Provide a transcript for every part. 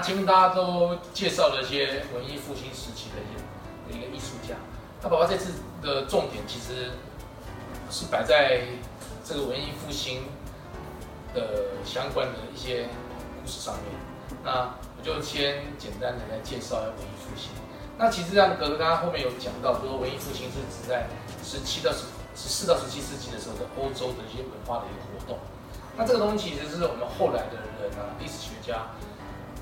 前面大家都介绍了一些文艺复兴时期的一些一个艺术家，那爸爸这次的重点其实是摆在这个文艺复兴的相关的一些故事上面。那我就先简单的来介绍一下文艺复兴。那其实像格格刚刚后面有讲到，说文艺复兴是指在十七到十十四到十七世纪的时候的欧洲的一些文化的一个活动。那这个东西其实是我们后来的人啊，历史学家。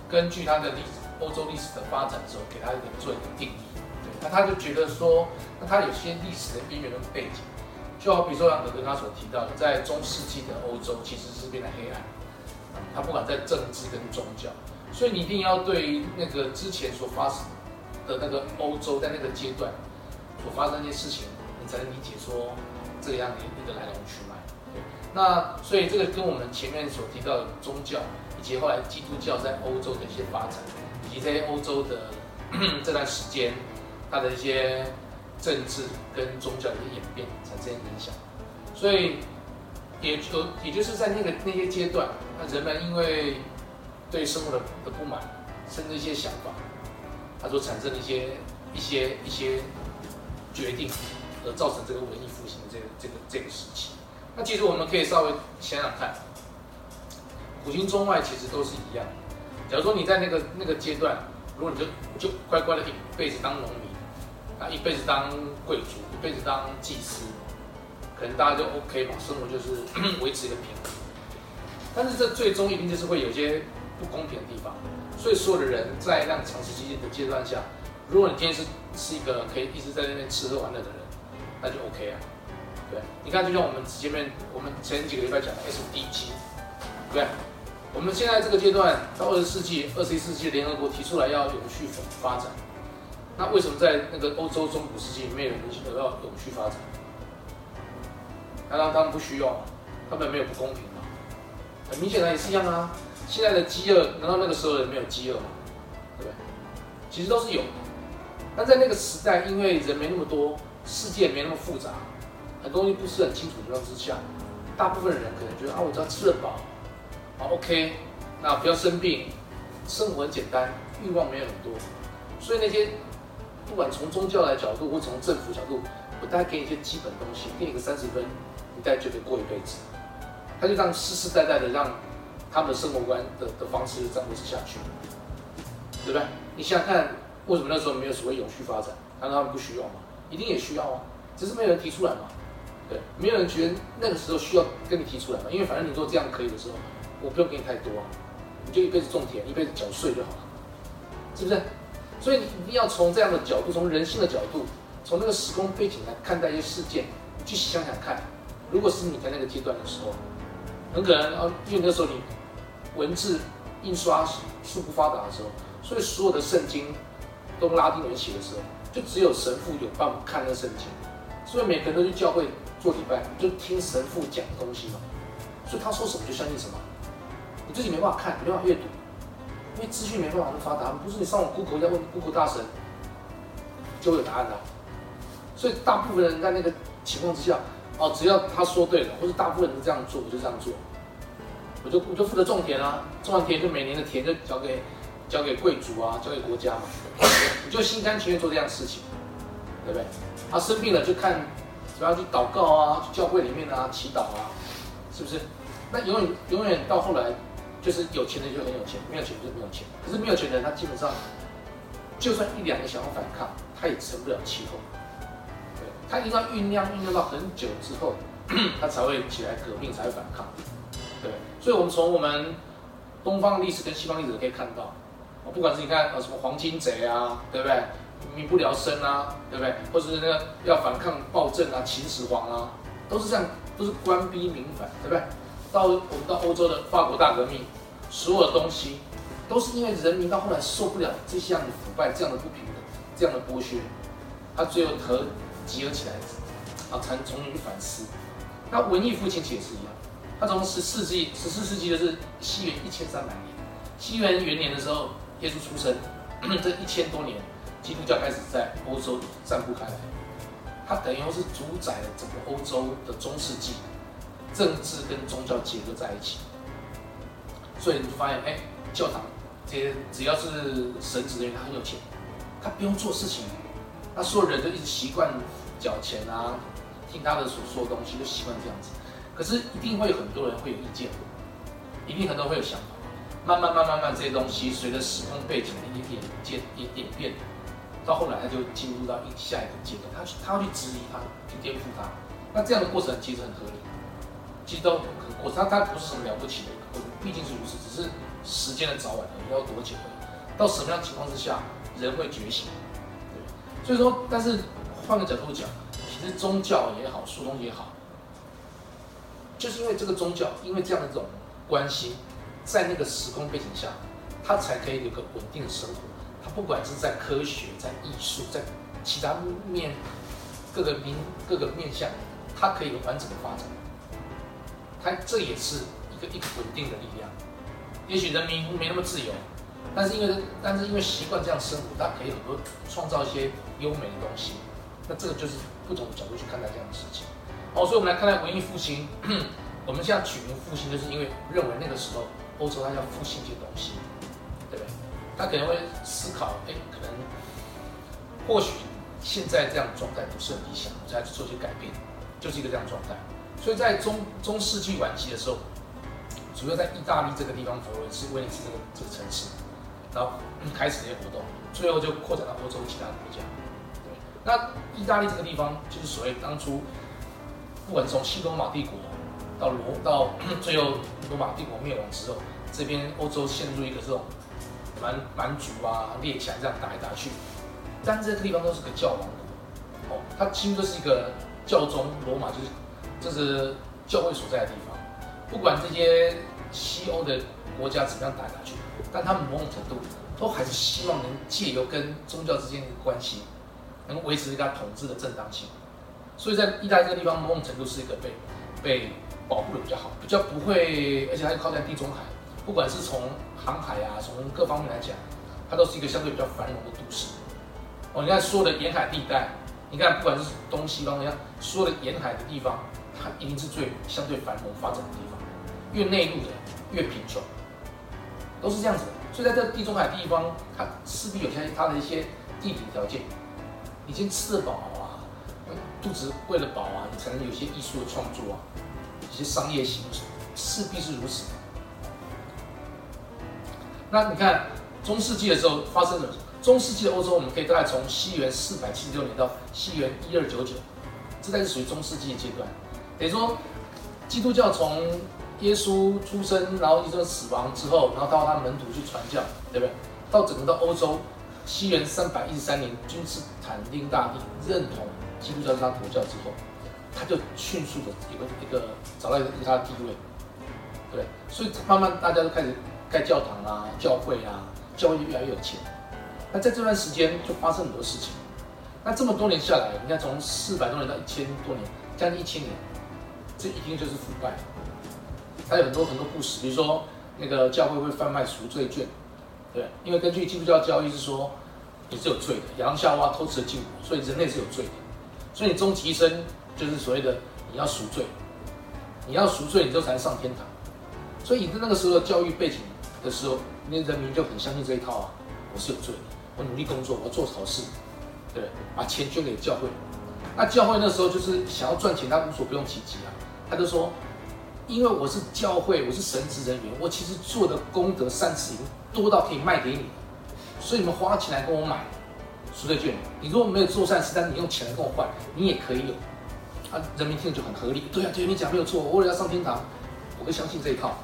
根据他的历史，欧洲历史的发展之后，给他一个做一个定义。对，那他就觉得说，那他有些历史的边缘的背景，就好比说像德哥他所提到的，在中世纪的欧洲其实是变得黑暗，他不管在政治跟宗教，所以你一定要对那个之前所发生的那个欧洲在那个阶段所发生一些事情，你才能理解说这样的一个来龙去脉。对，那所以这个跟我们前面所提到的宗教。以及后来基督教在欧洲的一些发展，以及在欧洲的 这段时间，它的一些政治跟宗教的一些演变产生影响，所以也就也就是在那个那些阶段，那人们因为对生活的的不满，甚至一些想法，他所产生的一些一些一些决定，而造成这个文艺复兴的这个这个这个时期。那其实我们可以稍微想想看。古今中外其实都是一样。假如说你在那个那个阶段，如果你就就乖乖的一辈子当农民，啊，一辈子当贵族，一辈子当祭司，可能大家就 OK 嘛，生活就是维持一个平衡。但是这最终一定就是会有些不公平的地方。所以所有的人在那长时期的阶段下，如果你今天是是一个可以一直在那边吃喝玩乐的人，那就 OK 啊。对，你看就像我们前面我们前几个礼拜讲的 SDG，对。我们现在这个阶段到二十世纪、二十一世纪，联合国提出来要永续发展。那为什么在那个欧洲中古世纪没有人要永续发展？难道他们不需要？他们没有不公平吗？很明显的也是一样啊。现在的饥饿，难道那个时候人没有饥饿吗？对不对？其实都是有。但在那个时代，因为人没那么多，世界没那么复杂，很多东西不是很清楚的情况之下，大部分人可能觉得啊，我只要吃得饱。好，OK，那不要生病，生活很简单，欲望没有很多，所以那些不管从宗教的角度或从政府角度，我大概给你一些基本东西，给你个三十分，你大概就可以过一辈子。他就这样世世代代的让他们的生活观的的方式这样维持下去，对不对？你想想看，为什么那时候没有所谓永续发展？难道他们不需要吗？一定也需要啊，只是没有人提出来嘛。对，没有人觉得那个时候需要跟你提出来嘛，因为反正你说这样可以的时候。我不用给你太多，你就一辈子种田，一辈子缴税就好了，是不是？所以你一定要从这样的角度，从人性的角度，从那个时空背景来看待一些事件，去想想看，如果是你在那个阶段的时候，很可能啊，因为那时候你文字印刷术不发达的时候，所以所有的圣经都拉丁文写的时候，就只有神父有办法看那圣经，所以每个人都去教会做礼拜，就听神父讲东西嘛，所以他说什么就相信什么。你自己没办法看，没办法阅读，因为资讯没办法那么发达。不是你上网 Google 在问 Google 大神，就会有答案的。所以大部分人在那个情况之下，哦，只要他说对了，或者大部分人都这样做，我就这样做。我就我就负责种田啊，种完田就每年的田就交给交给贵族啊，交给国家嘛。你就心甘情愿做这样的事情，对不对？他生病了就看怎么样去祷告啊，去教会里面啊祈祷啊，是不是？那永远永远到后来，就是有钱的就很有钱，没有钱就没有钱。可是没有钱的人，他基本上就算一两个想要反抗，他也成不了气候。对，他一定要酝酿酝酿到很久之后，他才会起来革命，才会反抗。对，所以我们从我们东方历史跟西方历史可以看到，不管是你看呃什么黄金贼啊，对不对？民不聊生啊，对不对？或者是那个要反抗暴政啊，秦始皇啊，都是这样，都是官逼民反，对不对？到我们到欧洲的法国大革命，所有的东西都是因为人民到后来受不了这样的腐败、这样的不平等、这样的剥削，他最后和集合起来，啊，才重新反思。那文艺复兴其实也是一样，他从十四世纪、十四世纪的是西元一千三百年，西元元年的时候，耶稣出生，这一千多年，基督教开始在欧洲散布开来，它等于是主宰了整个欧洲的中世纪。政治跟宗教结合在一起，所以你就发现，哎，教堂这些只要是神职人员，他很有钱，他不用做事情，那所有人都一直习惯缴钱啊，听他的所说的东西，就习惯这样子。可是一定会有很多人会有意见，一定很多人会有想法。慢慢慢慢慢，这些东西随着时空背景的一点点演演变，到后来他就进入到一下一个阶段，他去他要去质疑他，去颠覆他。那这样的过程其实很合理，其实都很过，他他不是什么了不起的，过程，毕竟是如此，只是时间的早晚而已，要多久。到什么样情况之下，人会觉醒？对，所以说，但是换个角度讲，其实宗教也好，书中也好，就是因为这个宗教，因为这样的这种关系。在那个时空背景下，他才可以有个稳定的生活。他不管是在科学、在艺术、在其他面各个面各个面向，他可以有完整的发展。他这也是一个一个稳定的力量。也许人民没那么自由，但是因为但是因为习惯这样生活，他可以很多创造一些优美的东西。那这个就是不同的角度去看待这样的事情。好，所以我们来看待文艺复兴。我们现在取名复兴，就是因为认为那个时候。欧洲他要复兴一些东西，对不对？他可能会思考，哎，可能或许现在这样的状态不是很理想，我再去做一些改变，就是一个这样状态。所以在中中世纪晚期的时候，主要在意大利这个地方，佛罗伦斯、威尼斯这个这个城市，然后开始这些活动，最后就扩展到欧洲其他国家。对，那意大利这个地方，就是所谓当初不管从西罗马帝国。到罗到 最后罗马帝国灭亡之后，这边欧洲陷入一个这种蛮蛮族啊列强这样打来打去，但这个地方都是个教王国，哦，它几乎都是一个教宗罗马就是这是教会所在的地方，不管这些西欧的国家怎么样打下去，但他们某种程度都还是希望能借由跟宗教之间的关系，能维持一个统治的正当性，所以在意大利这个地方某种程度是一个被被。保护的比较好，比较不会，而且还靠在地中海，不管是从航海啊，从各方面来讲，它都是一个相对比较繁荣的都市。哦，你看所有的沿海地带，你看不管是东西方，你看所有的沿海的地方，一定是最相对繁荣发展的地方。越内陆的越贫穷，都是这样子的。所以在这地中海地方，它势必有些它的一些地理条件，已经吃得饱啊，肚子喂得饱啊，你才能有些艺术的创作啊。一些商业行为势必是如此。那你看中世纪的时候发生了，中世纪的欧洲，我们可以大概从西元四百七十六年到西元一二九九，这才是属于中世纪的阶段。等于说，基督教从耶稣出生，然后一直到死亡之后，然后到他门徒去传教，对不对？到整个到欧洲，西元三百一十三年，君士坦丁大帝认同基督教是他国教之后。他就迅速的一个一个找到一个他的地位，对，所以慢慢大家都开始盖教堂啊、教会啊，教会越来越有钱。那在这段时间就发生很多事情。那这么多年下来，你看从四百多年到一千多年，将近一千年，这一定就是腐败。还有很多很多故事，比如说那个教会会贩卖赎罪券，对，因为根据基督教教义是说你是有罪的，亚当夏娃偷吃了禁果，所以人类是有罪的，所以你终其一生。就是所谓的你要赎罪，你要赎罪，你之后才能上天堂。所以你在那个时候的教育背景的时候，那人民就很相信这一套啊。我是有罪的，我努力工作，我要做好事，对把钱捐给教会。那教会那时候就是想要赚钱，他无所不用其极啊。他就说，因为我是教会，我是神职人员，我其实做的功德善事已经多到可以卖给你，所以你们花钱来跟我买赎罪券。你如果没有做善事，但是你用钱来跟我换，你也可以有。啊，人民听了就很合理。对啊，对，你讲没有错。我为了要上天堂，我会相信这一套，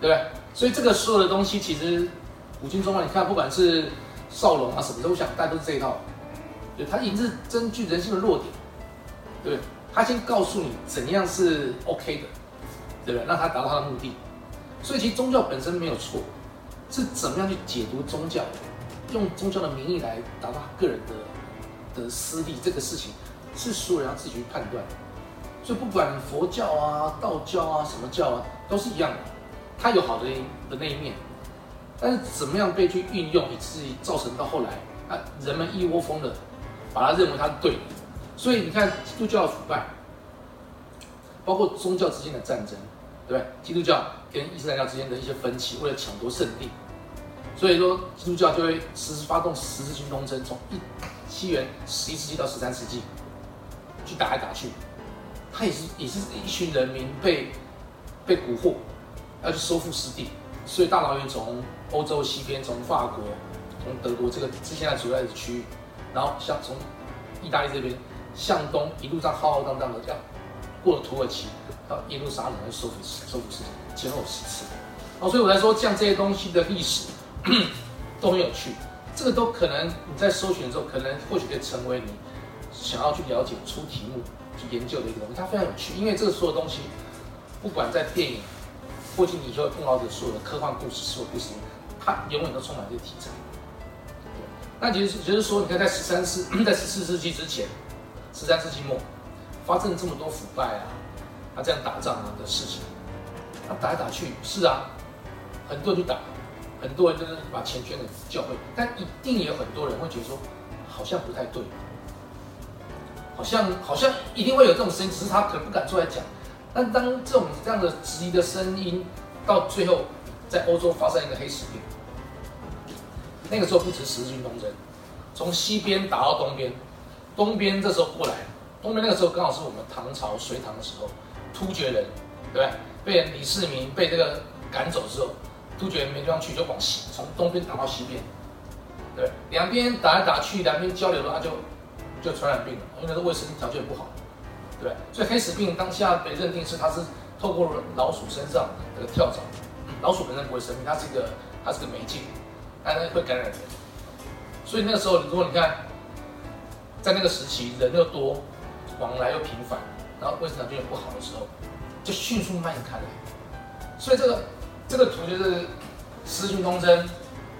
对不对？所以这个所有的东西，其实古今中外，你看，不管是少龙啊什么，都想带都是这一套。对，他已经是根据人性的弱点，对他先告诉你怎样是 OK 的，对不对？让他达到他的目的。所以其实宗教本身没有错，是怎么样去解读宗教，用宗教的名义来达到个人的的私利这个事情。是所有人要自己去判断，所以不管佛教啊、道教啊、什么教啊，都是一样的，它有好的的那一面，但是怎么样被去运用，以至于造成到后来啊，人们一窝蜂的把它认为它是对的，所以你看基督教的腐败，包括宗教之间的战争，对不对？基督教跟伊斯兰教之间的一些分歧，为了抢夺圣地，所以说基督教就会实施发动十字军东征，从一西元十一世纪到十三世纪去打来打去，他也是也是一群人民被被蛊惑，要去收复失地，所以大老远从欧洲西边，从法国、从德国这个是现在主要的区域，然后像从意大利这边向东一路上浩浩荡荡的这样过了土耳其，到耶路撒冷来收复收复失地，前后十次。哦，所以我来说，像这些东西的历史 都很有趣，这个都可能你在搜寻的时候，可能或许可以成为你想要去了解、出题目去研究的一个东西。它非常有趣，因为这个所有东西，不管在电影，或者你以后碰到的所有的科幻故事、所有故事，它永远都充满这个题材。那其实就是说，你看在十三世、在十四世纪之前，十三世纪末发生了这么多腐败啊、啊这样打仗啊的事情，啊打来打去，是啊。很多人去打，很多人就是把钱捐给教会，但一定也有很多人会觉得说，好像不太对，好像好像一定会有这种声音，只是他可能不敢出来讲。但当这种这样的质疑的声音到最后，在欧洲发生一个黑死病，那个时候不止十字军东征，从西边打到东边，东边这时候过来，东边那个时候刚好是我们唐朝隋唐的时候，突厥人对不对？被李世民被这个赶走之后。突厥人没地方去，就往西，从东边打到西边，对，两边打来打去，两边交流的话，就就传染病了，因为那个卫生条件不好，对所以黑死病当下被认定是它是透过老鼠身上这个跳蚤，老鼠本身不会生病，它是一个它是个媒介，它会感染人。所以那个时候，如果你看，在那个时期人又多，往来又频繁，然后卫生条件又不好的时候，就迅速蔓延开来。所以这个。这个图就是十字军东征，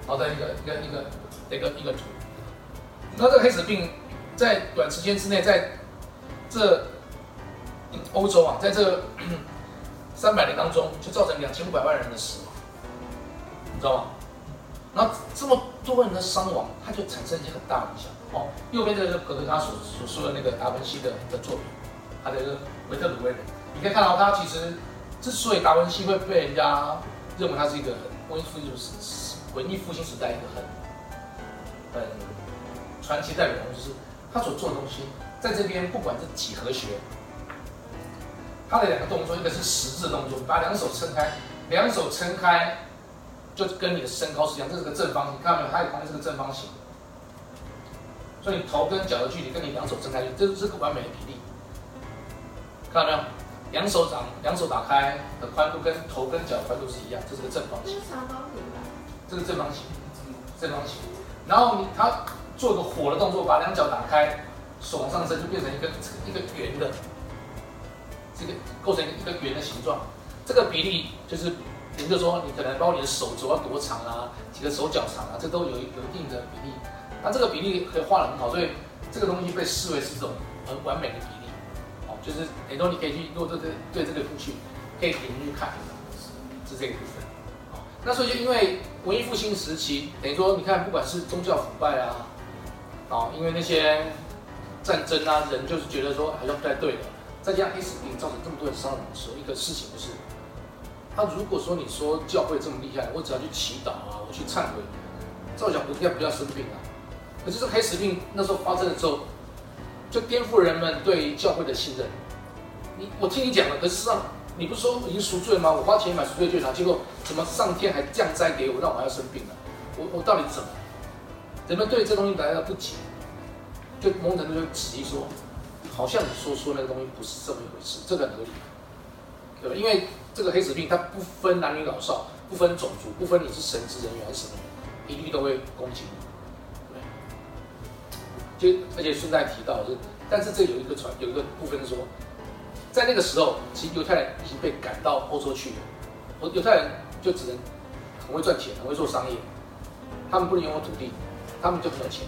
好的一个一个一个一个一个图。那这个黑死病在短时间之内，在这欧洲啊，在这三百年当中，就造成两千五百万人的死亡，你知道吗？那这么多人的伤亡，它就产生一些很大的影响。哦，右边这个就格德他所所说的那个达文西的的作品，他的一个维特鲁威人，你可以看到他其实之所以达文西会被人家认为他是一个文艺复兴时文艺复兴时代一个很很传奇代表人物，就是他所做的东西，在这边不管是几何学，他的两个动作，一个是十字动作，把两手撑开，两手撑开就跟你的身高是一样，这是个正方形，看到没有？它旁边是个正方形，所以你头跟脚的距离跟你两手撑开，这是个完美的比例，看到没有？两手掌，两手打开的宽度跟头跟脚宽度是一样，这是个正方形。这是长方形吧？这个正方形，正方形。然后你他做个火的动作，把两脚打开，手往上升，就变成一个一个圆的，这个构成一个圆的形状。这个比例就是，也就是说，你可能包括你的手肘要多长啊，几个手脚长啊，这都有有一定的比例。那这个比例可以画的很好，所以这个东西被视为是一种很完美的比例。哦就是很多你可以去，如果对对对这个兴趣，可以点进去看，是这个部分。那所以就因为文艺复兴时期，等于说你看，不管是宗教腐败啊，哦，因为那些战争啊，人就是觉得说好像不太对的，再加上黑死病造成这么多人伤亡的时候，一个事情就是，他如果说你说教会这么厉害，我只要去祈祷啊，我去忏悔，照讲不应该不要生病啊。可是这黑死病那时候发生的时候。就颠覆人们对于教会的信任。你我听你讲了，可是上你不是说已经赎罪了吗？我花钱买赎罪券了，结果怎么上天还降灾给我，让我还要生病了？我我到底怎么？人们对这东西感到不解，就某种程度就质疑说，好像你说说那个东西不是这么一回事，这个合理，对吧？因为这个黑死病它不分男女老少，不分种族，不分你是神职人员还是什么，一律都会攻击你。就而且顺带提到是，但是这有一个传有一个部分说，在那个时候，其实犹太人已经被赶到欧洲去了，犹太人就只能很会赚钱，很会做商业，他们不能拥有土地，他们就很有钱，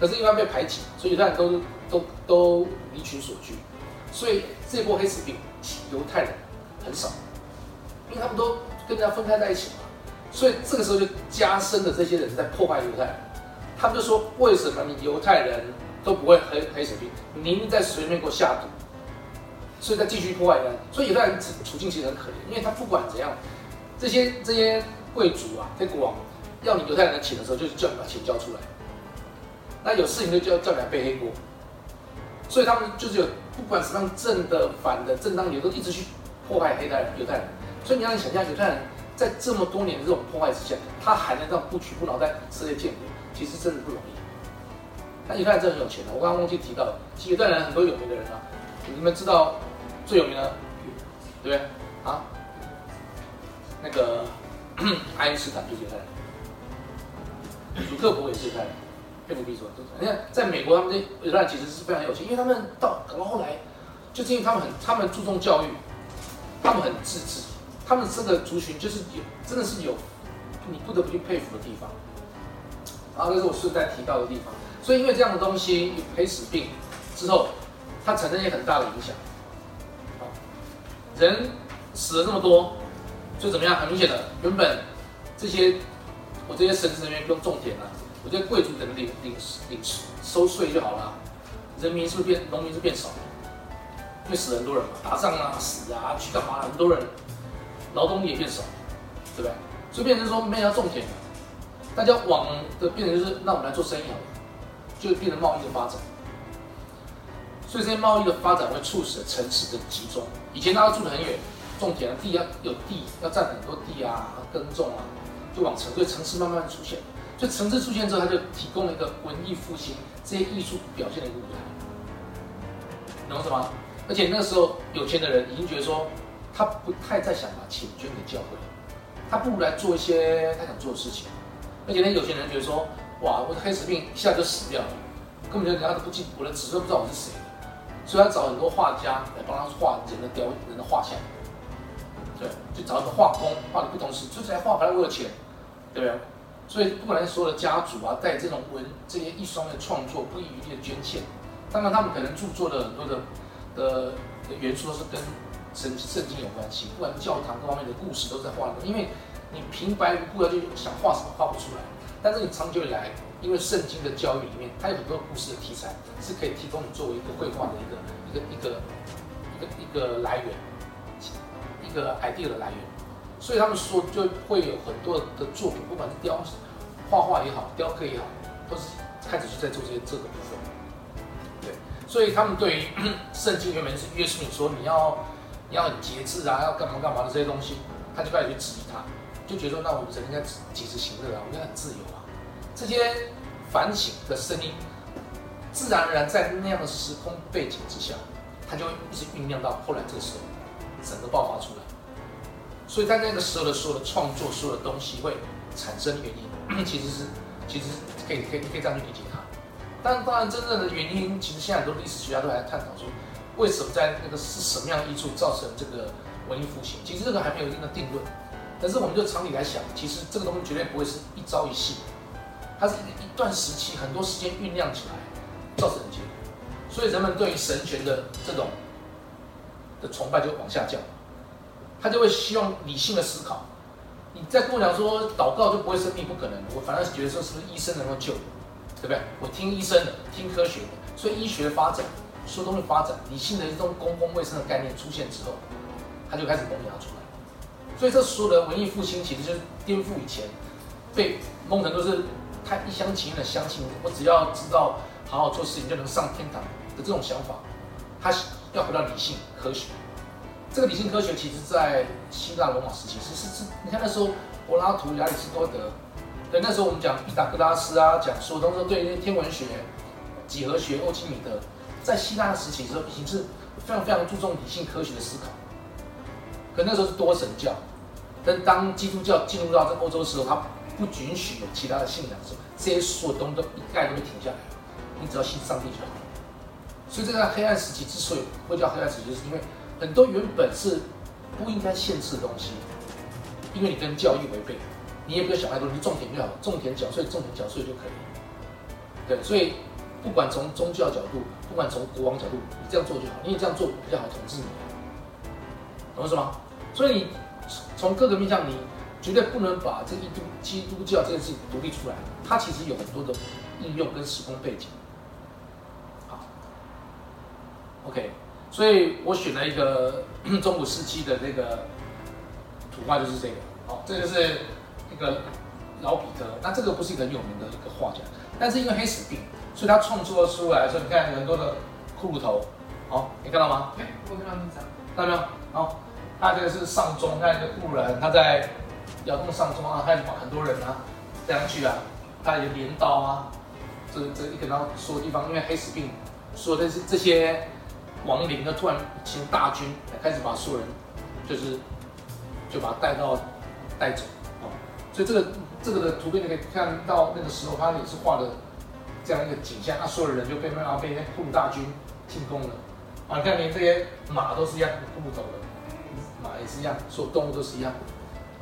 可是因为被排挤，所以犹太人都都都离群所居，所以这波黑死病犹太人很少，因为他们都跟人家分开在一起嘛，所以这个时候就加深了这些人在破坏犹太人。他们就说：“为什么你犹太人都不会黑黑死病？您在水里面给我下毒，所以再继续破坏人。所以犹太人处境其实很可怜，因为他不管怎样，这些这些贵族啊，这国王要你犹太人的钱的时候，就叫你把钱交出来。那有事情就叫叫你来背黑锅。所以他们就是有不管什么正的、反的、正当理由，都一直去破坏黑代人、犹太人。所以你要想象，犹太人在这么多年的这种破坏之下，他还能这样不屈不挠在以色列建国，其实真的不容易。那犹太人真的很有钱的，我刚刚忘记提到，其实犹太人很多有名的人啊，你们知道最有名的，对不对？啊，那个 爱因斯坦就是犹太人，祖克伯也是犹太人，贝努比说，你看在美国他们这犹太人其实是非常有钱，因为他们到搞到后来，就是因为他们很他们注重教育，他们很自治，他们这个族群就是有真的是有你不得不去佩服的地方。啊，这是我顺带提到的地方。所以因为这样的东西，黑死病之后，它产生一些很大的影响。好，人死了那么多，就怎么样？很明显的，原本这些我这些神职人员不用种田了，我这些贵族等领领领收税就好了，人民是不是变农民是变少了？因为死了很多人嘛，打仗啊、死啊、去干嘛？很多人劳动力也变少，对不对？所以变成说没人要种田了，大家往的变成就是，那我们来做生意好了。就变成贸易的发展，所以这些贸易的发展会促使城市的集中。以前大家住得很远，种田的地要有地，要占很多地啊，耕种啊，就往城，所以城市慢慢出现。所以城市出现之后，它就提供了一个文艺复兴这些艺术表现的一个舞台，懂什么？而且那时候有钱的人已经觉得说，他不太再想把钱捐给教会，他不如来做一些他想做的事情。而且那有钱人觉得说。哇！我的黑死病一下就死掉了，根本就人家都不记，我的子孙不知道我是谁所以他找很多画家来帮他画人的雕人的画像，对，就找一个画工画的不同时，就是来画，反正我有钱，对不对？所以不管是所有的家族啊，带这种文这些艺术上面的创作，不遗余力的捐献。当然，他们可能著作的很多的的元素都是跟圣圣经有关系，不管教堂各方面的故事都在画里面。因为你平白无故的就想画什么画不出来。但是你长久以来，因为圣经的教育里面，它有很多故事的题材，是可以提供你作为一个绘画的一个一个一个一个一个来源，一个 idea 的来源。所以他们说就会有很多的作品，不管是雕画画也好，雕刻也好，都是开始就在做这些这个部分。对，所以他们对于圣经原本是约束你说你要你要很节制啊，要干嘛干嘛的这些东西，他就开始去质疑他。就觉得说，那我们人应该及时行乐啊，我们应该很自由啊。这些反省的声音，自然而然在那样的时空背景之下，它就会一直酝酿到后来这个时候，整个爆发出来。所以在那个时候的所有的创作，所有的东西会产生原因，其实是其实可以可以可以这样去理解它。但当然，真正的原因，其实现在很多历史学家都还在探讨说，为什么在那个是什么样的因素造成这个文艺复兴？其实这个还没有一定的定论。但是我们就常理来想，其实这个东西绝对不会是一朝一夕，它是一一段时期，很多时间酝酿起来造成的结果。所以人们对于神权的这种的崇拜就往下降，他就会希望理性的思考。你再跟我讲说祷告就不会生病，不可能。我反而是觉得说是不是医生能够救，对不对？我听医生的，听科学的。所以医学发展，说东西发展，理性的这种公共卫生的概念出现之后，它就开始萌芽出来。所以这所有的文艺复兴，其实就是颠覆以前被蒙成都是太一厢情愿的相信，我只要知道好好做事情就能上天堂的这种想法，他要回到理性科学。这个理性科学其实，在希腊罗马时期是是是，你看那时候柏拉图、亚里士多德，对那时候我们讲毕达哥拉斯啊，讲所有东西对天文学、几何学、欧几米德，在希腊时期时候已经是非常非常注重理性科学的思考。可那时候是多神教，但当基督教进入到这欧洲的时候，他不允许有其他的信仰的时候，这些所有东西都一概都会停下来，你只要信上帝就好。所以这个黑暗时期之所以会叫黑暗时期，就是因为很多原本是不应该限制的东西，因为你跟教义违背，你也不要想太多，你种田就好，种田缴税，种田缴税就可以。对，所以不管从宗教角度，不管从国王角度，你这样做就好，因为这样做比较好统治你，懂是吗？所以你从各个面向，你绝对不能把这一督基督教这件事情独立出来，它其实有很多的应用跟时空背景。好，OK，所以我选了一个中古世纪的那个图画，就是这个。好，这就是一个老彼得，那这个不是一个很有名的一个画家，但是因为黑死病，所以他创作出来说，你看很多的骷髅头，好，你看到吗？哎，我看到那张，看到没有？好，他这个是上中，看一个故人，他在窑洞上中啊，开始把很多人啊这样去啊，他有镰刀啊，这这一个然后所有地方，因为黑死病，所有的这这些亡灵呢突然请大军开始把所有人就是就把他带到带走。哦，所以这个这个的图片你可以看到那个时候他也是画的这样一个景象，那所有人就被慢慢被那库鲁大军进攻了。啊，你看连这些马都是一样库鲁走的，也是一样，所有动物都是一样，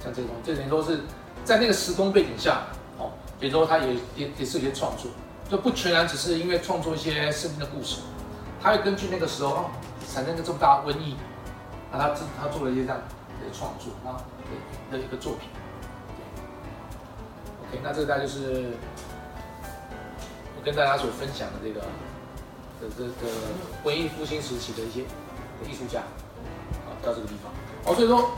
像这种这等于说是在那个时空背景下哦，也说他也也也是一些创作，就不全然只是因为创作一些圣经的故事，他会根据那个时候哦产生一个这么大瘟疫，啊他自他做了一些这样的创作啊的的一个作品。OK，那这个大概就是我跟大家所分享的这个的这个文艺复兴时期的一些艺术家啊，到这个地方哦，所以说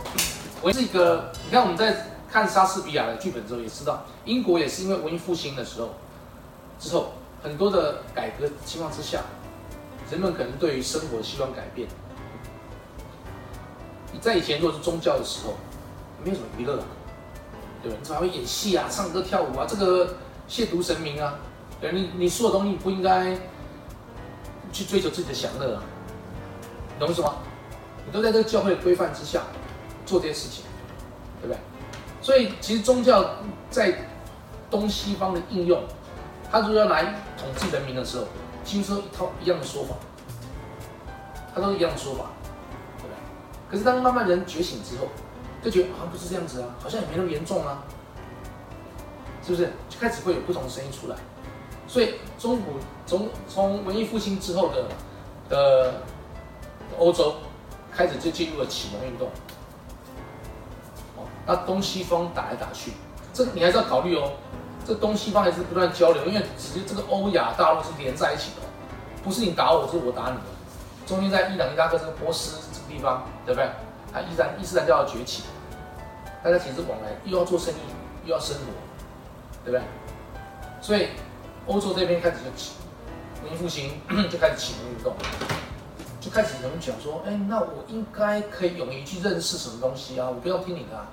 我是一个，你看我们在看莎士比亚的剧本之后，也知道英国也是因为文艺复兴的时候之后很多的改革情况之下，人们可能对于生活希望改变。你在以前如果是宗教的时候，没有什么娱乐啊，对吧？你怎么还会演戏啊、唱歌跳舞啊？这个亵渎神明啊！对，你你所有东西不应该去追求自己的享乐啊，懂我意思吗？你都在这个教会的规范之下做这些事情，对不对？所以其实宗教在东西方的应用，它如果要来统治人民的时候，几乎是一套一样的说法，它都是一样的说法，对不对？可是当慢慢人觉醒之后，就觉得好像不是这样子啊，好像也没那么严重啊，是不是？就开始会有不同的声音出来。所以中古从从文艺复兴之后的的欧洲开始就进入了启蒙运动。哦，那东西方打来打去，这个你还是要考虑哦。这东西方还是不断交流，因为直接这个欧亚大陆是连在一起的，不是你打我，是我打你的。中间在伊朗、伊拉克这个波斯这个地方，对不对？它伊然伊斯兰教的崛起，大家其实往来又要做生意，又要生活，对不对？所以欧洲这边开始就起文艺复兴，就开始启蒙运动，就开始有人讲说，哎，那我应该可以勇于去认识什么东西啊？我不要听你的、啊，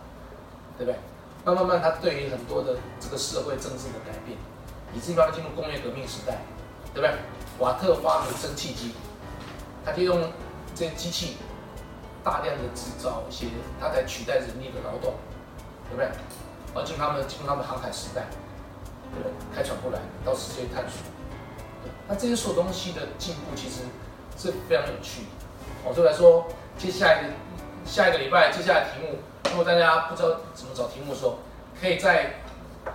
对不对？慢慢慢，他对于很多的这个社会政治的改变，以至于慢慢进入工业革命时代，对不对？瓦特发明蒸汽机，他可以用这些机器大量的制造一些，他来取代人力的劳动，对不对？而进他们进入他们航海时代，对不对？开船过来到世界探索，那这些所有东西的进步其实是非常有趣的。哦，所以来说，接下来的下一个礼拜，接下来的题目，如果大家不知道怎么找题目的时候，可以在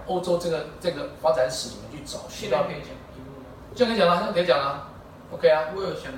欧洲这个这个发展史里面去找，现在可以讲题目吗？现在可以讲了，现在可以讲了，OK 啊。我有想